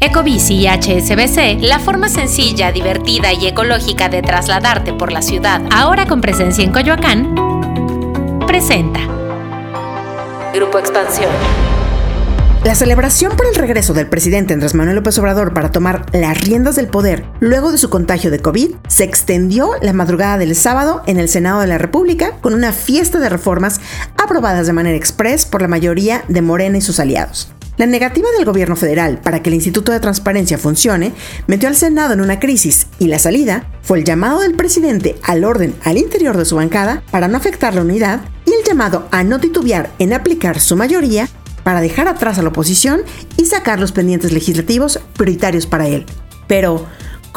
Ecobici y HSBC, la forma sencilla, divertida y ecológica de trasladarte por la ciudad, ahora con presencia en Coyoacán, presenta Grupo Expansión. La celebración por el regreso del presidente Andrés Manuel López Obrador para tomar las riendas del poder luego de su contagio de COVID se extendió la madrugada del sábado en el Senado de la República con una fiesta de reformas aprobadas de manera express por la mayoría de Morena y sus aliados. La negativa del gobierno federal para que el Instituto de Transparencia funcione metió al Senado en una crisis y la salida fue el llamado del presidente al orden al interior de su bancada para no afectar la unidad y el llamado a no titubear en aplicar su mayoría para dejar atrás a la oposición y sacar los pendientes legislativos prioritarios para él. Pero,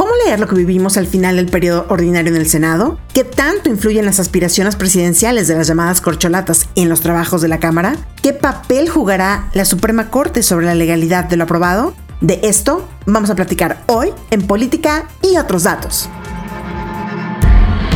¿Cómo leer lo que vivimos al final del periodo ordinario en el Senado? ¿Qué tanto influyen las aspiraciones presidenciales de las llamadas corcholatas en los trabajos de la Cámara? ¿Qué papel jugará la Suprema Corte sobre la legalidad de lo aprobado? De esto vamos a platicar hoy en Política y otros datos.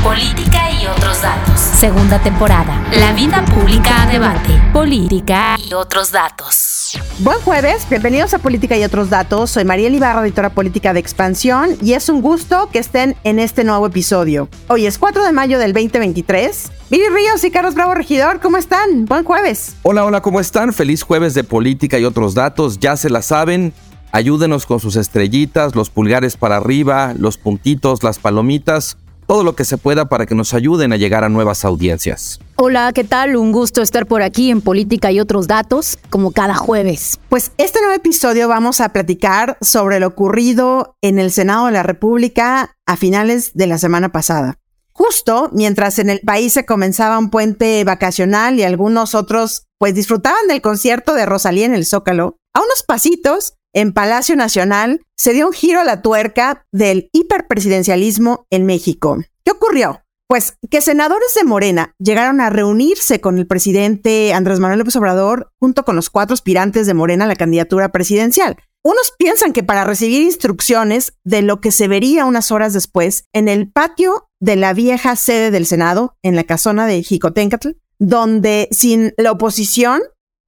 Política y otros datos. Segunda temporada. La vida pública a debate. Política y otros datos. Buen jueves, bienvenidos a Política y otros datos. Soy María Ibarra, editora política de Expansión, y es un gusto que estén en este nuevo episodio. Hoy es 4 de mayo del 2023. Miri Ríos y Carlos Bravo Regidor, ¿cómo están? Buen jueves. Hola, hola, ¿cómo están? Feliz jueves de Política y otros datos. Ya se la saben. Ayúdenos con sus estrellitas, los pulgares para arriba, los puntitos, las palomitas todo lo que se pueda para que nos ayuden a llegar a nuevas audiencias. Hola, ¿qué tal? Un gusto estar por aquí en Política y otros datos, como cada jueves. Pues este nuevo episodio vamos a platicar sobre lo ocurrido en el Senado de la República a finales de la semana pasada. Justo mientras en el país se comenzaba un puente vacacional y algunos otros pues disfrutaban del concierto de Rosalía en el Zócalo, a unos pasitos en Palacio Nacional, se dio un giro a la tuerca del hiperpresidencialismo en México. ¿Qué ocurrió? Pues que senadores de Morena llegaron a reunirse con el presidente Andrés Manuel López Obrador junto con los cuatro aspirantes de Morena a la candidatura presidencial. Unos piensan que para recibir instrucciones de lo que se vería unas horas después en el patio de la vieja sede del Senado, en la casona de Jicotencatl, donde sin la oposición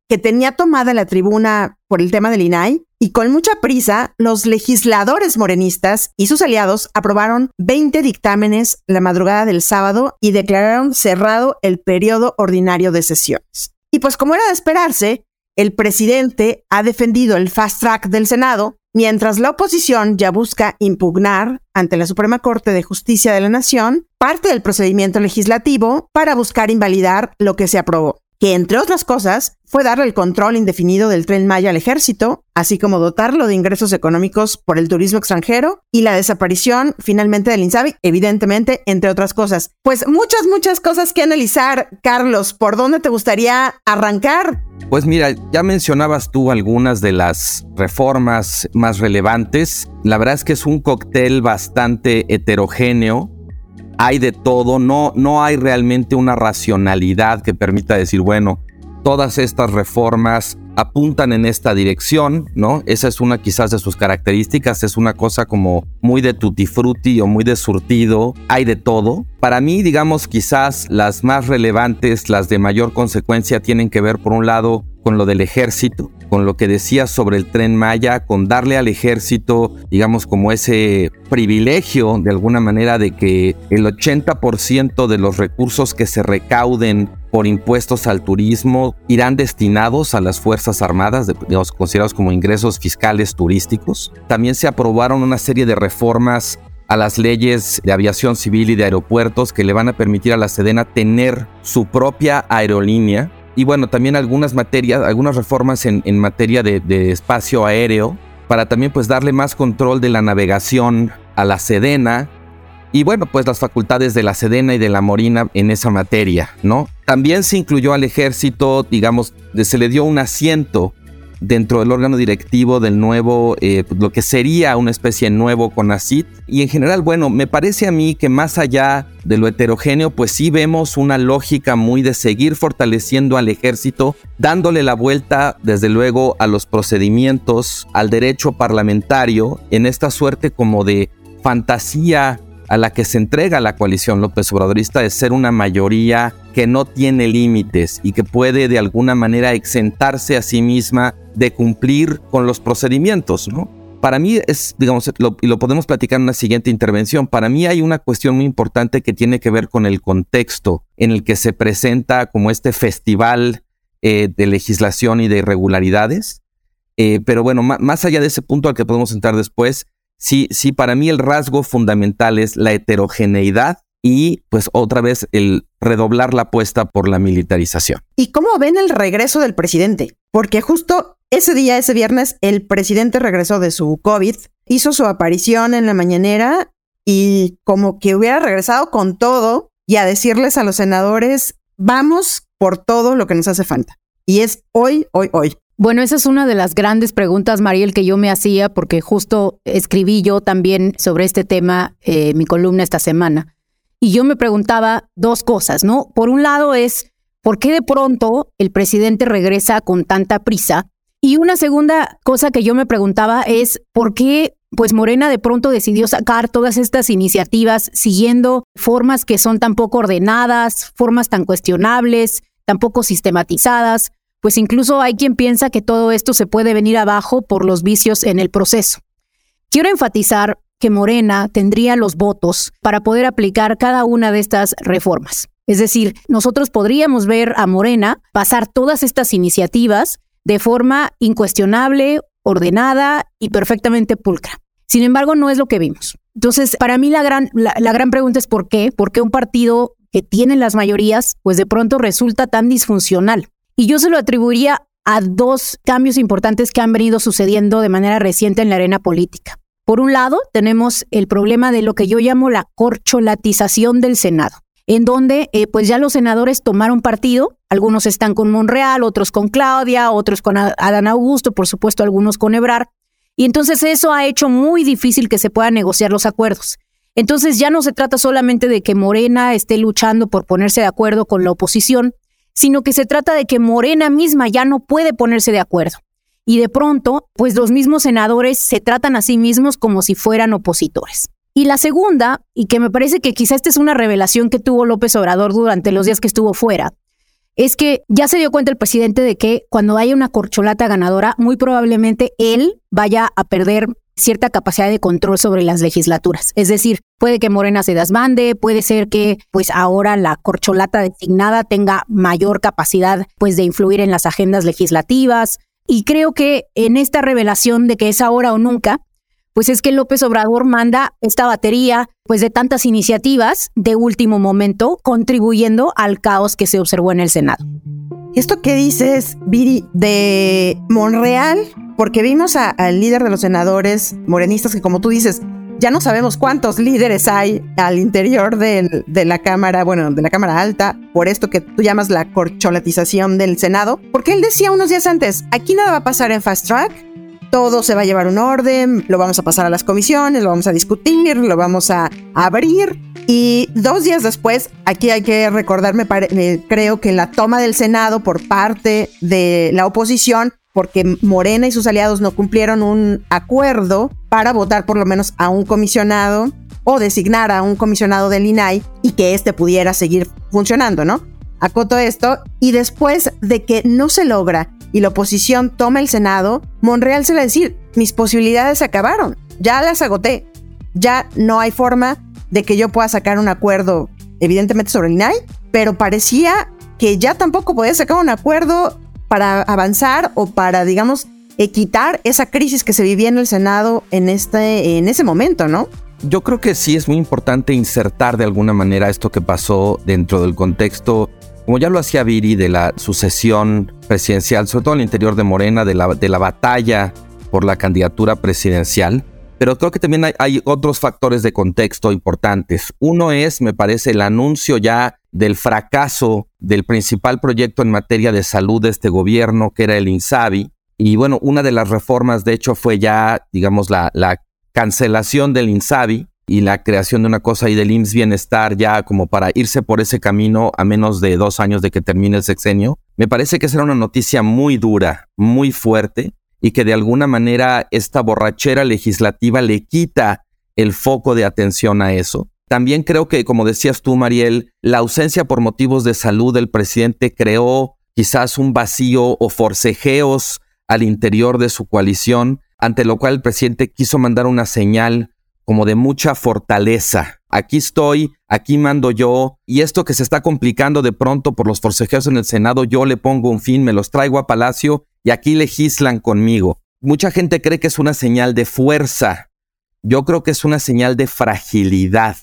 que tenía tomada la tribuna por el tema del INAI, y con mucha prisa, los legisladores morenistas y sus aliados aprobaron 20 dictámenes la madrugada del sábado y declararon cerrado el periodo ordinario de sesiones. Y pues como era de esperarse, el presidente ha defendido el fast track del Senado, mientras la oposición ya busca impugnar ante la Suprema Corte de Justicia de la Nación parte del procedimiento legislativo para buscar invalidar lo que se aprobó que entre otras cosas fue darle el control indefinido del tren Maya al ejército, así como dotarlo de ingresos económicos por el turismo extranjero y la desaparición finalmente del INSABI, evidentemente, entre otras cosas. Pues muchas, muchas cosas que analizar. Carlos, ¿por dónde te gustaría arrancar? Pues mira, ya mencionabas tú algunas de las reformas más relevantes. La verdad es que es un cóctel bastante heterogéneo hay de todo, no, no hay realmente una racionalidad que permita decir, bueno, todas estas reformas apuntan en esta dirección, ¿no? Esa es una quizás de sus características, es una cosa como muy de tutti frutti o muy de surtido, hay de todo. Para mí, digamos, quizás las más relevantes, las de mayor consecuencia, tienen que ver por un lado con lo del ejército, con lo que decía sobre el tren Maya, con darle al ejército, digamos, como ese privilegio de alguna manera de que el 80% de los recursos que se recauden por impuestos al turismo irán destinados a las Fuerzas Armadas, digamos, considerados como ingresos fiscales turísticos. También se aprobaron una serie de reformas a las leyes de aviación civil y de aeropuertos que le van a permitir a la Sedena tener su propia aerolínea y bueno, también algunas materias, algunas reformas en, materia de, de, espacio aéreo para también pues darle más control de la navegación a la Sedena y bueno, pues las facultades de la Sedena y de la Morina en esa materia, ¿no? También se incluyó al ejército, digamos, se le dio un asiento dentro del órgano directivo del nuevo, eh, lo que sería una especie de nuevo CONACIT. Y en general, bueno, me parece a mí que más allá de lo heterogéneo, pues sí vemos una lógica muy de seguir fortaleciendo al ejército, dándole la vuelta, desde luego, a los procedimientos, al derecho parlamentario, en esta suerte como de fantasía a la que se entrega la coalición López Obradorista de ser una mayoría que no tiene límites y que puede de alguna manera exentarse a sí misma de cumplir con los procedimientos, ¿no? Para mí es, digamos, y lo podemos platicar en una siguiente intervención, para mí hay una cuestión muy importante que tiene que ver con el contexto en el que se presenta como este festival eh, de legislación y de irregularidades. Eh, pero bueno, más allá de ese punto al que podemos entrar después, sí, sí, para mí el rasgo fundamental es la heterogeneidad y pues otra vez el redoblar la apuesta por la militarización. ¿Y cómo ven el regreso del presidente? Porque justo ese día, ese viernes, el presidente regresó de su COVID, hizo su aparición en la mañanera y como que hubiera regresado con todo y a decirles a los senadores, vamos por todo lo que nos hace falta. Y es hoy, hoy, hoy. Bueno, esa es una de las grandes preguntas, Mariel, que yo me hacía porque justo escribí yo también sobre este tema eh, mi columna esta semana. Y yo me preguntaba dos cosas, ¿no? Por un lado es, ¿por qué de pronto el presidente regresa con tanta prisa? Y una segunda cosa que yo me preguntaba es, ¿por qué pues Morena de pronto decidió sacar todas estas iniciativas siguiendo formas que son tan poco ordenadas, formas tan cuestionables, tan poco sistematizadas? Pues incluso hay quien piensa que todo esto se puede venir abajo por los vicios en el proceso. Quiero enfatizar que Morena tendría los votos para poder aplicar cada una de estas reformas. Es decir, nosotros podríamos ver a Morena pasar todas estas iniciativas de forma incuestionable, ordenada y perfectamente pulcra. Sin embargo, no es lo que vimos. Entonces, para mí la gran, la, gran pregunta es ¿por qué? ¿Por qué un partido que tiene las mayorías, pues de pronto resulta tan disfuncional? Y yo se lo atribuiría a dos cambios importantes que han venido sucediendo de manera reciente en la arena política. Por un lado, tenemos el problema de lo que yo llamo la corcholatización del Senado, en donde eh, pues ya los senadores tomaron partido, algunos están con Monreal, otros con Claudia, otros con Adán Augusto, por supuesto algunos con Ebrar, y entonces eso ha hecho muy difícil que se puedan negociar los acuerdos. Entonces ya no se trata solamente de que Morena esté luchando por ponerse de acuerdo con la oposición, sino que se trata de que Morena misma ya no puede ponerse de acuerdo y de pronto, pues los mismos senadores se tratan a sí mismos como si fueran opositores. Y la segunda, y que me parece que quizá esta es una revelación que tuvo López Obrador durante los días que estuvo fuera, es que ya se dio cuenta el presidente de que cuando haya una corcholata ganadora, muy probablemente él vaya a perder cierta capacidad de control sobre las legislaturas. Es decir, puede que Morena se desmande, puede ser que pues ahora la corcholata designada tenga mayor capacidad pues de influir en las agendas legislativas, y creo que en esta revelación de que es ahora o nunca, pues es que López Obrador manda esta batería pues de tantas iniciativas de último momento contribuyendo al caos que se observó en el Senado. ¿Esto qué dices, Viri, de Monreal? Porque vimos al líder de los senadores morenistas que como tú dices, ya no sabemos cuántos líderes hay al interior de la Cámara, bueno, de la Cámara Alta, por esto que tú llamas la corcholatización del Senado, porque él decía unos días antes, aquí nada va a pasar en fast track, todo se va a llevar un orden, lo vamos a pasar a las comisiones, lo vamos a discutir, lo vamos a abrir. Y dos días después, aquí hay que recordarme, creo que la toma del Senado por parte de la oposición porque Morena y sus aliados no cumplieron un acuerdo para votar por lo menos a un comisionado o designar a un comisionado del INAI y que éste pudiera seguir funcionando, ¿no? Acoto esto y después de que no se logra y la oposición toma el Senado, Monreal se le decir, mis posibilidades se acabaron, ya las agoté, ya no hay forma de que yo pueda sacar un acuerdo, evidentemente sobre el INAI, pero parecía que ya tampoco podía sacar un acuerdo para avanzar o para, digamos, quitar esa crisis que se vivía en el Senado en, este, en ese momento, ¿no? Yo creo que sí es muy importante insertar de alguna manera esto que pasó dentro del contexto, como ya lo hacía Viri, de la sucesión presidencial, sobre todo en el interior de Morena, de la, de la batalla por la candidatura presidencial. Pero creo que también hay, otros factores de contexto importantes. Uno es, me parece, el anuncio ya del fracaso del principal proyecto en materia de salud de este gobierno, que era el INSABI. Y bueno, una de las reformas, de hecho, fue ya, digamos, la, la cancelación del INSABI y la creación de una cosa ahí del IMSS Bienestar ya como para irse por ese camino a menos de dos años de que termine el sexenio. Me parece que esa era una noticia muy dura, muy fuerte y que de alguna manera esta borrachera legislativa le quita el foco de atención a eso. También creo que, como decías tú, Mariel, la ausencia por motivos de salud del presidente creó quizás un vacío o forcejeos al interior de su coalición ante lo cual el presidente quiso mandar una señal como de mucha fortaleza. Aquí estoy, aquí mando yo, y esto que se está complicando de pronto por los forcejeos en el Senado, yo le pongo un fin, me los traigo a Palacio y aquí legislan conmigo. Mucha gente cree que es una señal de fuerza. Yo creo que es una señal de fragilidad,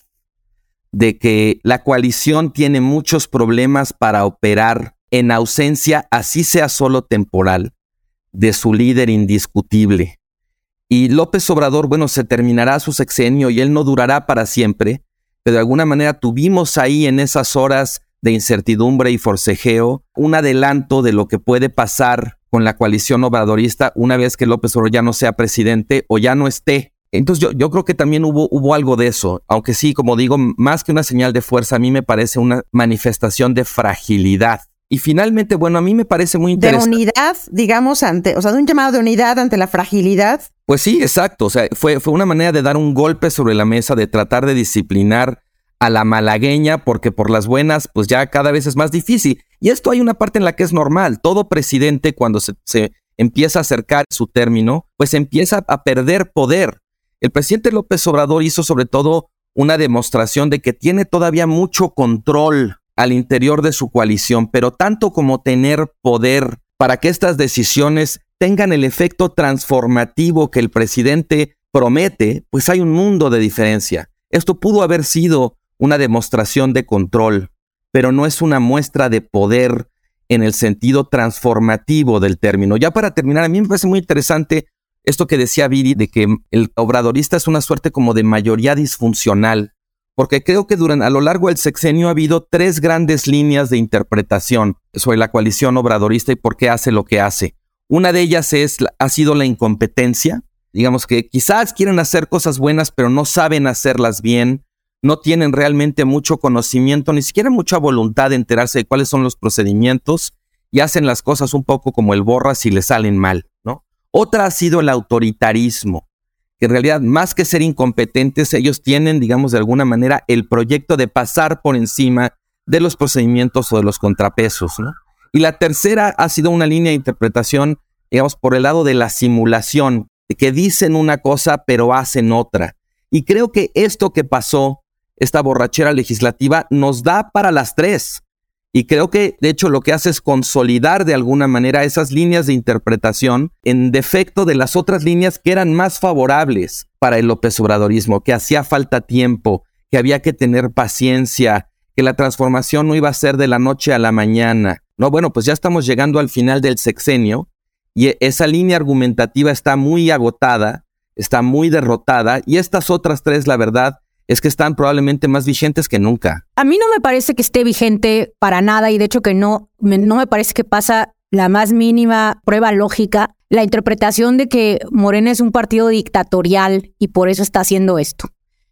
de que la coalición tiene muchos problemas para operar en ausencia, así sea solo temporal, de su líder indiscutible. Y López Obrador, bueno, se terminará su sexenio y él no durará para siempre, pero de alguna manera tuvimos ahí en esas horas de incertidumbre y forcejeo un adelanto de lo que puede pasar con la coalición obradorista una vez que López Obrador ya no sea presidente o ya no esté. Entonces yo, yo creo que también hubo, hubo algo de eso, aunque sí, como digo, más que una señal de fuerza, a mí me parece una manifestación de fragilidad. Y finalmente, bueno, a mí me parece muy interesante. De unidad, digamos, ante, o sea, de un llamado de unidad ante la fragilidad. Pues sí, exacto. O sea, fue, fue una manera de dar un golpe sobre la mesa, de tratar de disciplinar a la malagueña, porque por las buenas, pues ya cada vez es más difícil. Y esto hay una parte en la que es normal. Todo presidente cuando se, empieza a acercar su término, pues empieza a perder poder. El presidente López Obrador hizo sobre todo una demostración de que tiene todavía mucho control al interior de su coalición, pero tanto como tener poder para que estas decisiones tengan el efecto transformativo que el presidente promete, pues hay un mundo de diferencia. Esto pudo haber sido una demostración de control, pero no es una muestra de poder en el sentido transformativo del término. Ya para terminar, a mí me parece muy interesante esto que decía Viri, de que el obradorista es una suerte como de mayoría disfuncional, porque creo que durante, a lo largo del sexenio ha habido tres grandes líneas de interpretación sobre la coalición obradorista y por qué hace lo que hace. Una de ellas es, ha sido la incompetencia, digamos que quizás quieren hacer cosas buenas, pero no saben hacerlas bien, no tienen realmente mucho conocimiento, ni siquiera mucha voluntad de enterarse de cuáles son los procedimientos y hacen las cosas un poco como el borra si le salen mal, ¿no? Otra ha sido el autoritarismo, que en realidad más que ser incompetentes, ellos tienen, digamos, de alguna manera el proyecto de pasar por encima de los procedimientos o de los contrapesos, ¿no? Y la tercera ha sido una línea de interpretación, digamos, por el lado de la simulación, que dicen una cosa pero hacen otra. Y creo que esto que pasó esta borrachera legislativa nos da para las tres. Y creo que, de hecho, lo que hace es consolidar de alguna manera esas líneas de interpretación en defecto de las otras líneas que eran más favorables para el López Obradorismo, que hacía falta tiempo, que había que tener paciencia, que la transformación no iba a ser de la noche a la mañana. No, bueno, pues ya estamos llegando al final del sexenio y esa línea argumentativa está muy agotada, está muy derrotada y estas otras tres, la verdad, es que están probablemente más vigentes que nunca. A mí no me parece que esté vigente para nada y de hecho que no, no me parece que pasa la más mínima prueba lógica la interpretación de que Morena es un partido dictatorial y por eso está haciendo esto.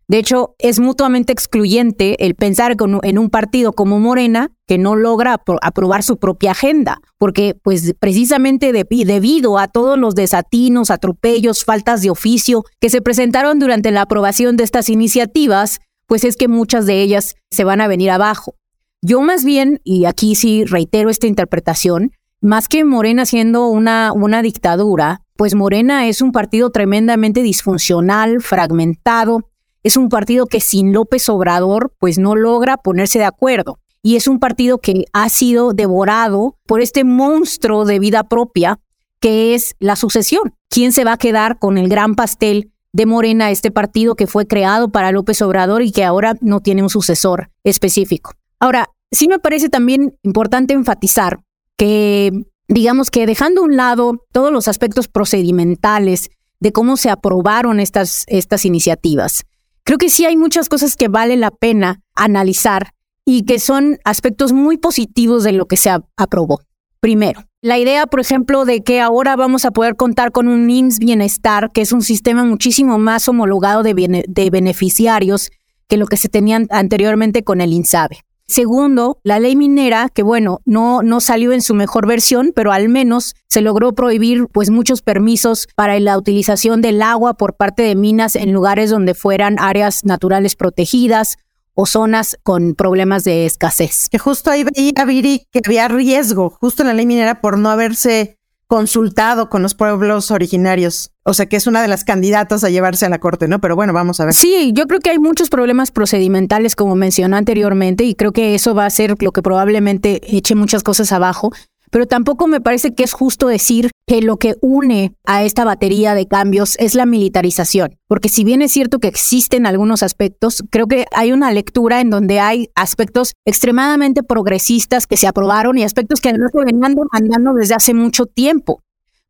De hecho, es mutuamente excluyente el pensar en un partido como Morena que no logra aprobar su propia agenda, porque pues precisamente debido a todos los desatinos, atropellos, faltas de oficio que se presentaron durante la aprobación de estas iniciativas, pues es que muchas de ellas se van a venir abajo. Yo más bien, y aquí sí reitero esta interpretación, más que Morena siendo una, una dictadura, pues Morena es un partido tremendamente disfuncional, fragmentado, es un partido que sin López Obrador pues no logra ponerse de acuerdo. Y es un partido que ha sido devorado por este monstruo de vida propia que es la sucesión. ¿Quién se va a quedar con el gran pastel de Morena, este partido que fue creado para López Obrador y que ahora no tiene un sucesor específico? Ahora, sí me parece también importante enfatizar que, digamos que dejando a un lado todos los aspectos procedimentales de cómo se aprobaron estas, estas iniciativas, creo que sí hay muchas cosas que vale la pena analizar y que son aspectos muy positivos de lo que se aprobó. Primero, la idea, por ejemplo, de que ahora vamos a poder contar con un IMSS Bienestar, que es un sistema muchísimo más homologado de, beneficiarios que lo que se tenían anteriormente con el INSABE. Segundo, la ley minera, que bueno, no, no salió en su mejor versión, pero al menos se logró prohibir pues muchos permisos para la utilización del agua por parte de minas en lugares donde fueran áreas naturales protegidas o zonas con problemas de escasez. Que justo ahí veía Viri que había riesgo, justo en la ley minera, por no haberse consultado con los pueblos originarios. O sea, que es una de las candidatas a llevarse a la corte, ¿no? Pero bueno, vamos a ver. Sí, yo creo que hay muchos problemas procedimentales, como mencioné anteriormente, y creo que eso va a ser lo que probablemente eche muchas cosas abajo. Pero tampoco me parece que es justo decir que lo que une a esta batería de cambios es la militarización. Porque si bien es cierto que existen algunos aspectos, creo que hay una lectura en donde hay aspectos extremadamente progresistas que se aprobaron y aspectos que no se venían demandando desde hace mucho tiempo.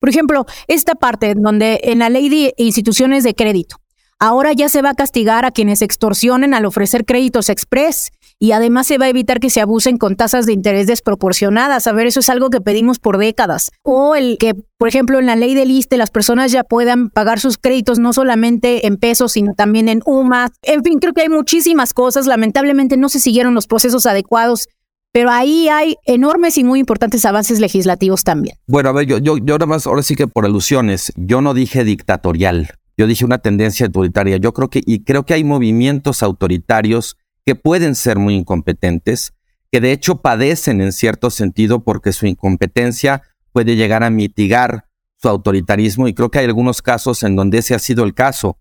Por ejemplo, esta parte donde en la ley de instituciones de crédito, ahora ya se va a castigar a quienes extorsionen al ofrecer créditos express y además se va a evitar que se abusen con tasas de interés desproporcionadas. A ver, eso es algo que pedimos por décadas. O el que, por ejemplo, en la ley del ISTE las personas ya puedan pagar sus créditos no solamente en pesos, sino también en UMA. En fin, creo que hay muchísimas cosas. Lamentablemente no se siguieron los procesos adecuados pero ahí hay enormes y muy importantes avances legislativos también. Bueno, a ver, yo, yo, yo nada más, ahora sí que por alusiones, yo no dije dictatorial, yo dije una tendencia autoritaria. Yo creo que, y creo que hay movimientos autoritarios que pueden ser muy incompetentes, que de hecho padecen en cierto sentido porque su incompetencia puede llegar a mitigar su autoritarismo y creo que hay algunos casos en donde ese ha sido el caso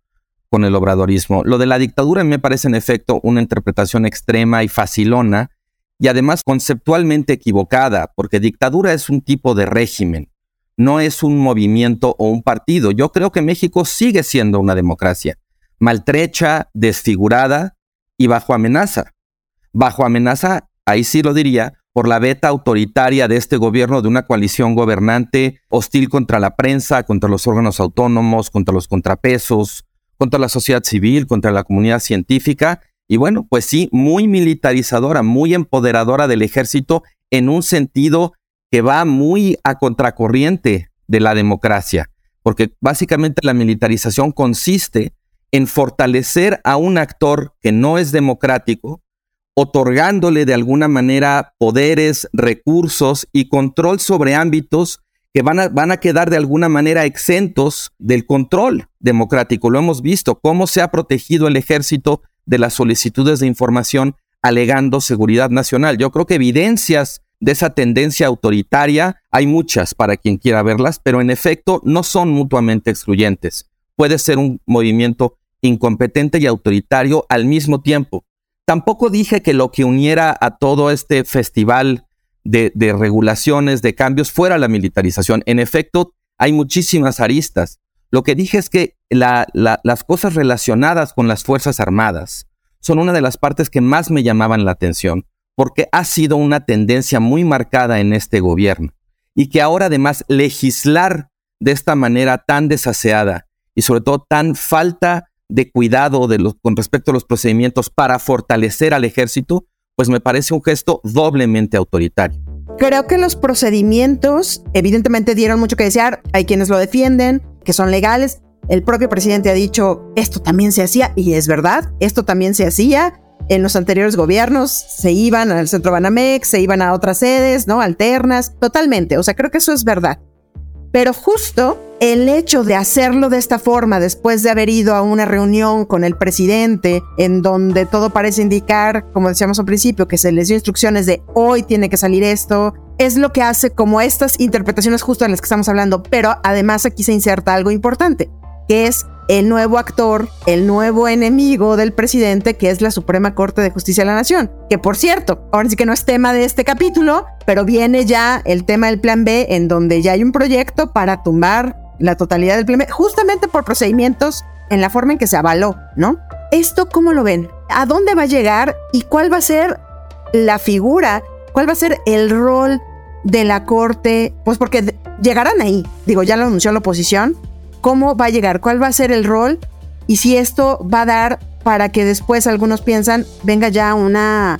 con el obradorismo. Lo de la dictadura me parece en efecto una interpretación extrema y facilona y además conceptualmente equivocada, porque dictadura es un tipo de régimen, no es un movimiento o un partido. Yo creo que México sigue siendo una democracia, maltrecha, desfigurada y bajo amenaza. Bajo amenaza, ahí sí lo diría, por la beta autoritaria de este gobierno de una coalición gobernante hostil contra la prensa, contra los órganos autónomos, contra los contrapesos, contra la sociedad civil, contra la comunidad científica y bueno, pues sí, muy militarizadora, muy empoderadora del ejército en un sentido que va muy a contracorriente de la democracia, porque básicamente la militarización consiste en fortalecer a un actor que no es democrático, otorgándole de alguna manera poderes, recursos y control sobre ámbitos que van a, van a quedar de alguna manera exentos del control democrático. Lo hemos visto, cómo se ha protegido el ejército de las solicitudes de información alegando seguridad nacional. Yo creo que evidencias de esa tendencia autoritaria hay muchas para quien quiera verlas, pero en efecto no son mutuamente excluyentes. Puede ser un movimiento incompetente y autoritario al mismo tiempo. Tampoco dije que lo que uniera a todo este festival de, regulaciones, de cambios, fuera la militarización. En efecto, hay muchísimas aristas. Lo que dije es que las cosas relacionadas con las Fuerzas Armadas son una de las partes que más me llamaban la atención, porque ha sido una tendencia muy marcada en este gobierno. Y que ahora además legislar de esta manera tan desaseada y sobre todo tan falta de cuidado con respecto a los procedimientos para fortalecer al ejército, pues me parece un gesto doblemente autoritario. Creo que los procedimientos evidentemente dieron mucho que desear. Hay quienes lo defienden, que son legales. El propio presidente ha dicho, esto también se hacía, y es verdad, esto también se hacía. En los anteriores gobiernos se iban al centro Banamex, se iban a otras sedes, ¿no? Alternas, totalmente. O sea, creo que eso es verdad. Pero justo el hecho de hacerlo de esta forma, después de haber ido a una reunión con el presidente, en donde todo parece indicar, como decíamos al principio, que se les dio instrucciones de hoy tiene que salir esto, es lo que hace como estas interpretaciones justo en las que estamos hablando. Pero además aquí se inserta algo importante, que es el nuevo actor, el nuevo enemigo del presidente, que es la Suprema Corte de Justicia de la Nación. Que por cierto, ahora sí que no es tema de este capítulo, pero viene ya el tema del plan B, en donde ya hay un proyecto para tumbar la totalidad del plan B, justamente por procedimientos en la forma en que se avaló, ¿no? ¿Esto cómo lo ven? ¿A dónde va a llegar y cuál va a ser la figura, cuál va a ser el rol de la Corte? Pues porque llegarán ahí, digo, ya lo anunció la oposición, cómo va a llegar, cuál va a ser el rol y si esto va a dar para que después algunos piensan venga ya una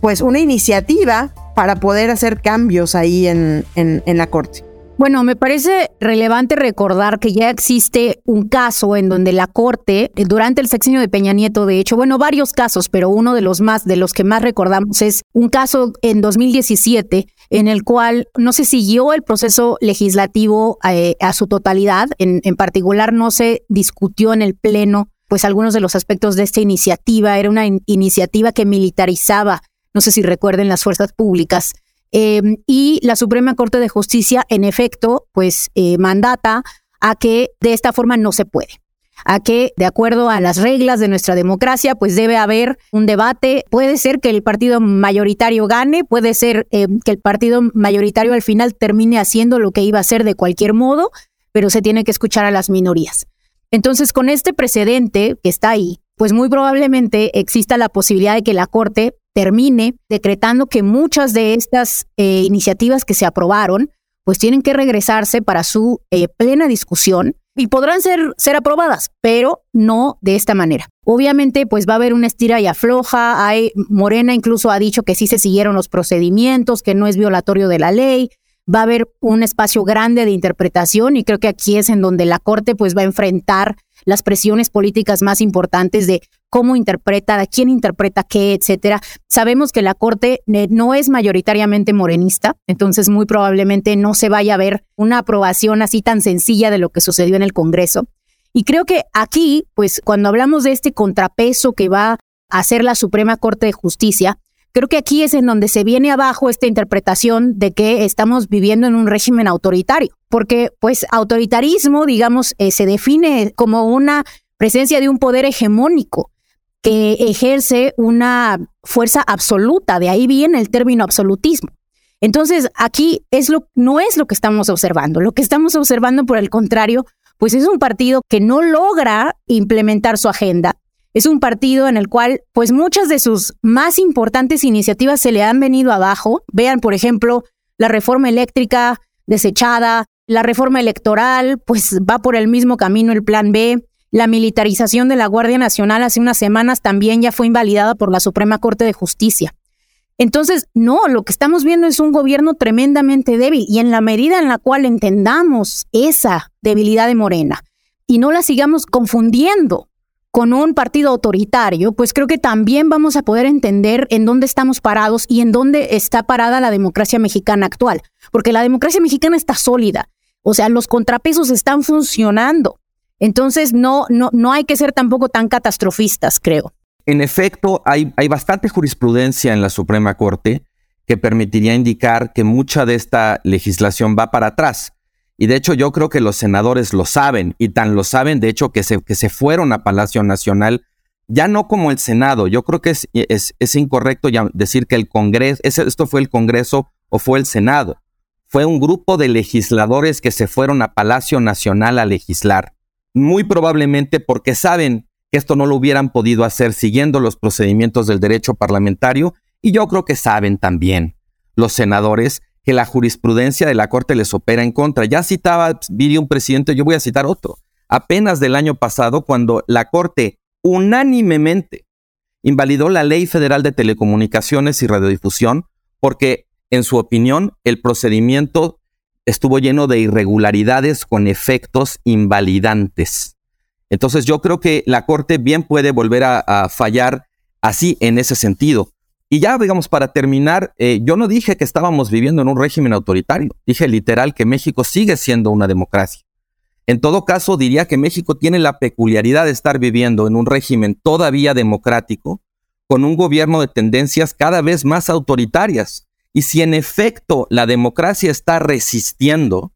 pues una iniciativa para poder hacer cambios ahí en, en, en la corte. Bueno, me parece relevante recordar que ya existe un caso en donde la Corte, durante el sexenio de Peña Nieto, de hecho, bueno, varios casos, pero uno de los más, de los que más recordamos es un caso en 2017 en el cual no se siguió el proceso legislativo eh, a su totalidad, en, en particular no se discutió en el Pleno pues algunos de los aspectos de esta iniciativa. Era una iniciativa que militarizaba, no sé si recuerden, las fuerzas públicas. Em, y la Suprema Corte de Justicia, en efecto, pues eh, mandata a que de esta forma no se puede a que, de acuerdo a las reglas de nuestra democracia, pues debe haber un debate. Puede ser que el partido mayoritario gane, puede ser eh, que el partido mayoritario al final termine haciendo lo que iba a hacer de cualquier modo, pero se tiene que escuchar a las minorías. Entonces, con este precedente que está ahí, pues muy probablemente exista la posibilidad de que la Corte termine decretando que muchas de estas eh, iniciativas que se aprobaron, pues tienen que regresarse para su eh, plena discusión y podrán ser, ser aprobadas, pero no de esta manera. Obviamente, pues va a haber una estira y afloja. Hay, Morena incluso ha dicho que sí se siguieron los procedimientos, que no es violatorio de la ley. Va a haber un espacio grande de interpretación y creo que aquí es en donde la Corte pues va a enfrentar las presiones políticas más importantes de cómo interpreta, quién interpreta qué, etcétera. Sabemos que la Corte eh, no es mayoritariamente morenista, entonces muy probablemente no se vaya a ver una aprobación así tan sencilla de lo que sucedió en el Congreso. Y creo que aquí, pues cuando hablamos de este contrapeso que va a hacer la Suprema Corte de Justicia, creo que aquí es en donde se viene abajo esta interpretación de que estamos viviendo en un régimen autoritario, porque pues autoritarismo, digamos, eh, se define como una presencia de un poder hegemónico que ejerce una fuerza absoluta, de ahí viene el término absolutismo. Entonces, aquí es lo, no es lo que estamos observando. Lo que estamos observando, por el contrario, pues es un partido que no logra implementar su agenda. Es un partido en el cual, pues muchas de sus más importantes iniciativas se le han venido abajo. Vean, por ejemplo, la reforma eléctrica desechada, la reforma electoral, pues va por el mismo camino el plan B. La militarización de la Guardia Nacional hace unas semanas también ya fue invalidada por la Suprema Corte de Justicia. Entonces, no, lo que estamos viendo es un gobierno tremendamente débil y en la medida en la cual entendamos esa debilidad de Morena y no la sigamos confundiendo con un partido autoritario, pues creo que también vamos a poder entender en dónde estamos parados y en dónde está parada la democracia mexicana actual, porque la democracia mexicana está sólida, o sea, los contrapesos están funcionando. Entonces, no, no, no hay que ser tampoco tan catastrofistas, creo. En efecto, hay, hay bastante jurisprudencia en la Suprema Corte que permitiría indicar que mucha de esta legislación va para atrás. Y de hecho yo creo que los senadores lo saben, y tan lo saben, de hecho, que se, que se fueron a Palacio Nacional, ya no como el Senado. Yo creo que es, es, es incorrecto decir que el Congreso, esto fue el Congreso o fue el Senado. Fue un grupo de legisladores que se fueron a Palacio Nacional a legislar muy probablemente porque saben que esto no lo hubieran podido hacer siguiendo los procedimientos del derecho parlamentario y yo creo que saben también los senadores que la jurisprudencia de la Corte les opera en contra. Ya citaba un presidente, yo voy a citar otro. Apenas del año pasado, cuando la Corte unánimemente invalidó la Ley Federal de Telecomunicaciones y Radiodifusión porque, en su opinión, el procedimiento estuvo lleno de irregularidades con efectos invalidantes. Entonces yo creo que la Corte bien puede volver a, fallar así en ese sentido. Y ya, digamos, para terminar, eh, yo no dije que estábamos viviendo en un régimen autoritario, dije literal que México sigue siendo una democracia. En todo caso, diría que México tiene la peculiaridad de estar viviendo en un régimen todavía democrático, con un gobierno de tendencias cada vez más autoritarias. Y si en efecto la democracia está resistiendo,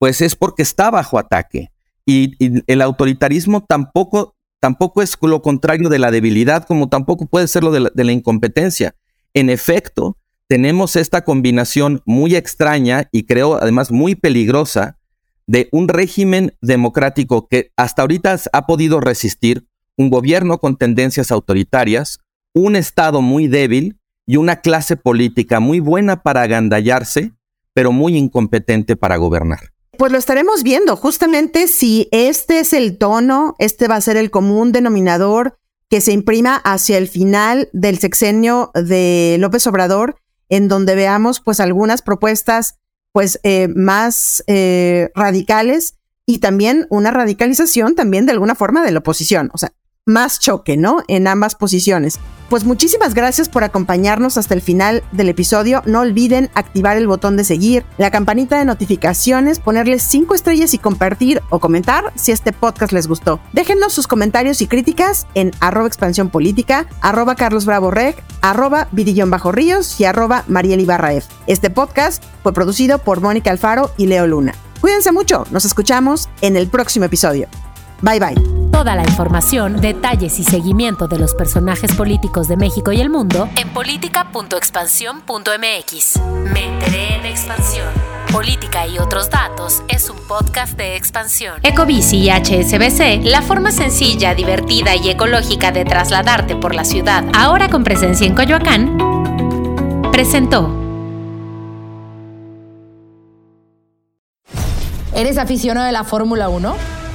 pues es porque está bajo ataque. Y, el autoritarismo tampoco, tampoco es lo contrario de la debilidad, como tampoco puede ser lo de la, incompetencia. En efecto, tenemos esta combinación muy extraña y creo además muy peligrosa de un régimen democrático que hasta ahorita ha podido resistir, un gobierno con tendencias autoritarias, un Estado muy débil y una clase política muy buena para agandallarse, pero muy incompetente para gobernar. Pues lo estaremos viendo, justamente si este es el tono, este va a ser el común denominador que se imprima hacia el final del sexenio de López Obrador, en donde veamos pues algunas propuestas pues eh, más eh, radicales y también una radicalización también de alguna forma de la oposición. O sea, más choque, ¿no? En ambas posiciones. Pues muchísimas gracias por acompañarnos hasta el final del episodio. No olviden activar el botón de seguir, la campanita de notificaciones, ponerles cinco estrellas y compartir o comentar si este podcast les gustó. Déjenos sus comentarios y críticas en arroba expansión política, arroba Carlos Bravo Reg, arroba Bajo Ríos y arroba Mariel Ibarra Este podcast fue producido por Mónica Alfaro y Leo Luna. Cuídense mucho, nos escuchamos en el próximo episodio. Bye bye. Toda la información, detalles y seguimiento de los personajes políticos de México y el mundo en política.expansión.mx. Me enteré en expansión. Política y otros datos es un podcast de expansión. Ecobici y HSBC, la forma sencilla, divertida y ecológica de trasladarte por la ciudad, ahora con presencia en Coyoacán, presentó. ¿Eres aficionado de la Fórmula 1?